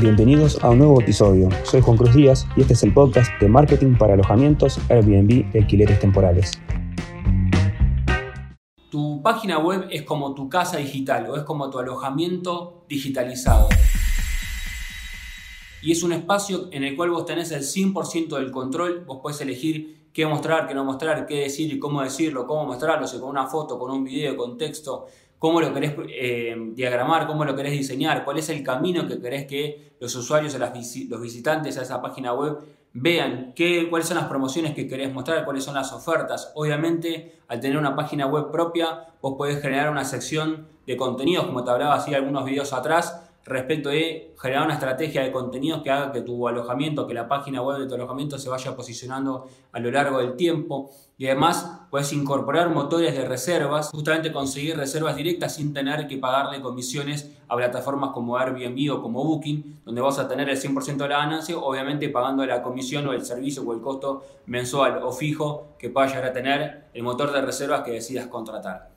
Bienvenidos a un nuevo episodio. Soy Juan Cruz Díaz y este es el podcast de marketing para alojamientos, Airbnb y alquileres temporales. Tu página web es como tu casa digital o es como tu alojamiento digitalizado. Y es un espacio en el cual vos tenés el 100% del control, vos podés elegir qué mostrar, qué no mostrar, qué decir y cómo decirlo, cómo mostrarlo, si con una foto, con un video, con texto, cómo lo querés eh, diagramar, cómo lo querés diseñar, cuál es el camino que querés que los usuarios o los visitantes a esa página web vean, qué, cuáles son las promociones que querés mostrar, cuáles son las ofertas. Obviamente, al tener una página web propia, vos podés generar una sección de contenidos, como te hablaba así algunos videos atrás, respecto de generar una estrategia de contenidos que haga que tu alojamiento, que la página web de tu alojamiento se vaya posicionando a lo largo del tiempo. Y además puedes incorporar motores de reservas, justamente conseguir reservas directas sin tener que pagarle comisiones a plataformas como Airbnb o como Booking, donde vas a tener el 100% de la ganancia, obviamente pagando la comisión o el servicio o el costo mensual o fijo que pueda llegar a tener el motor de reservas que decidas contratar.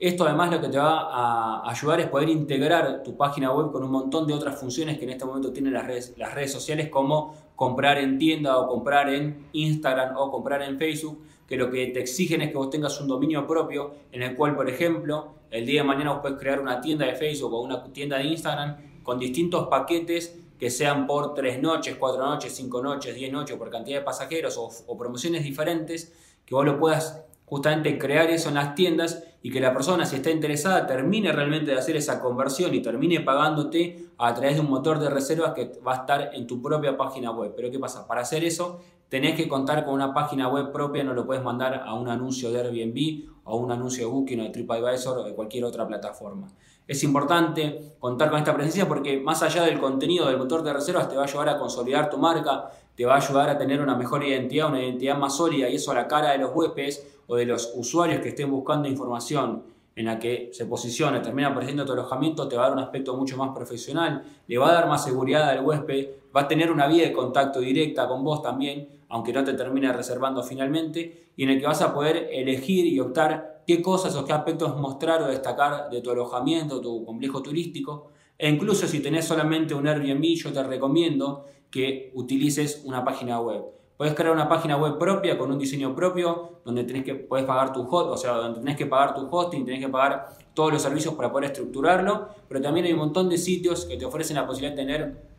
Esto además lo que te va a ayudar es poder integrar tu página web con un montón de otras funciones que en este momento tienen las redes, las redes sociales como comprar en tienda o comprar en Instagram o comprar en Facebook, que lo que te exigen es que vos tengas un dominio propio en el cual, por ejemplo, el día de mañana vos puedes crear una tienda de Facebook o una tienda de Instagram con distintos paquetes que sean por tres noches, cuatro noches, cinco noches, diez noches, por cantidad de pasajeros o, o promociones diferentes, que vos lo puedas justamente crear eso en las tiendas y que la persona, si está interesada, termine realmente de hacer esa conversión y termine pagándote a través de un motor de reservas que va a estar en tu propia página web. Pero ¿qué pasa? Para hacer eso tenés que contar con una página web propia, no lo puedes mandar a un anuncio de Airbnb o un anuncio de Booking o de TripAdvisor o de cualquier otra plataforma. Es importante contar con esta presencia porque más allá del contenido del motor de reservas te va a ayudar a consolidar tu marca, te va a ayudar a tener una mejor identidad, una identidad más sólida y eso a la cara de los huéspedes o de los usuarios que estén buscando información en la que se posiciona, termina apareciendo tu alojamiento, te va a dar un aspecto mucho más profesional, le va a dar más seguridad al huésped, va a tener una vía de contacto directa con vos también, aunque no te termine reservando finalmente, y en el que vas a poder elegir y optar qué cosas o qué aspectos mostrar o destacar de tu alojamiento, tu complejo turístico. E incluso si tenés solamente un Airbnb, yo te recomiendo que utilices una página web. Puedes crear una página web propia con un diseño propio, donde tenés que, puedes pagar tu hot, o sea, donde tenés que pagar hosting, tenés que pagar todos los servicios para poder estructurarlo, pero también hay un montón de sitios que te ofrecen la posibilidad de tener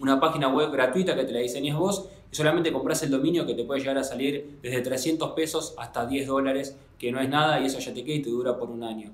una página web gratuita que te la diseñes vos y solamente compras el dominio que te puede llegar a salir desde 300 pesos hasta 10 dólares, que no es nada y eso ya te queda y te dura por un año.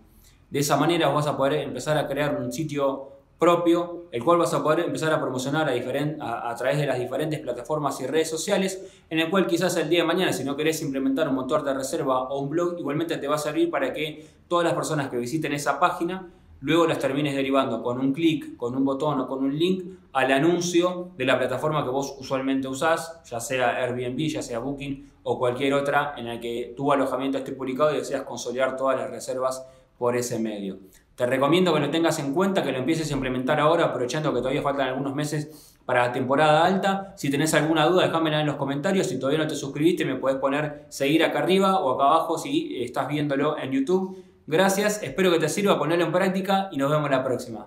De esa manera vas a poder empezar a crear un sitio propio, el cual vas a poder empezar a promocionar a, través de las diferentes plataformas y redes sociales, en el cual quizás el día de mañana, si no querés implementar un motor de reserva o un blog, igualmente te va a servir para que todas las personas que visiten esa página, luego las termines derivando con un clic, con un botón o con un link al anuncio de la plataforma que vos usualmente usás, ya sea Airbnb, ya sea Booking o cualquier otra en la que tu alojamiento esté publicado y deseas consolidar todas las reservas por ese medio. Te recomiendo que lo tengas en cuenta, que lo empieces a implementar ahora, aprovechando que todavía faltan algunos meses para la temporada alta. Si tenés alguna duda, déjamela en los comentarios. Si todavía no te suscribiste, me puedes poner seguir acá arriba o acá abajo si estás viéndolo en YouTube. Gracias, espero que te sirva, ponerlo en práctica y nos vemos la próxima.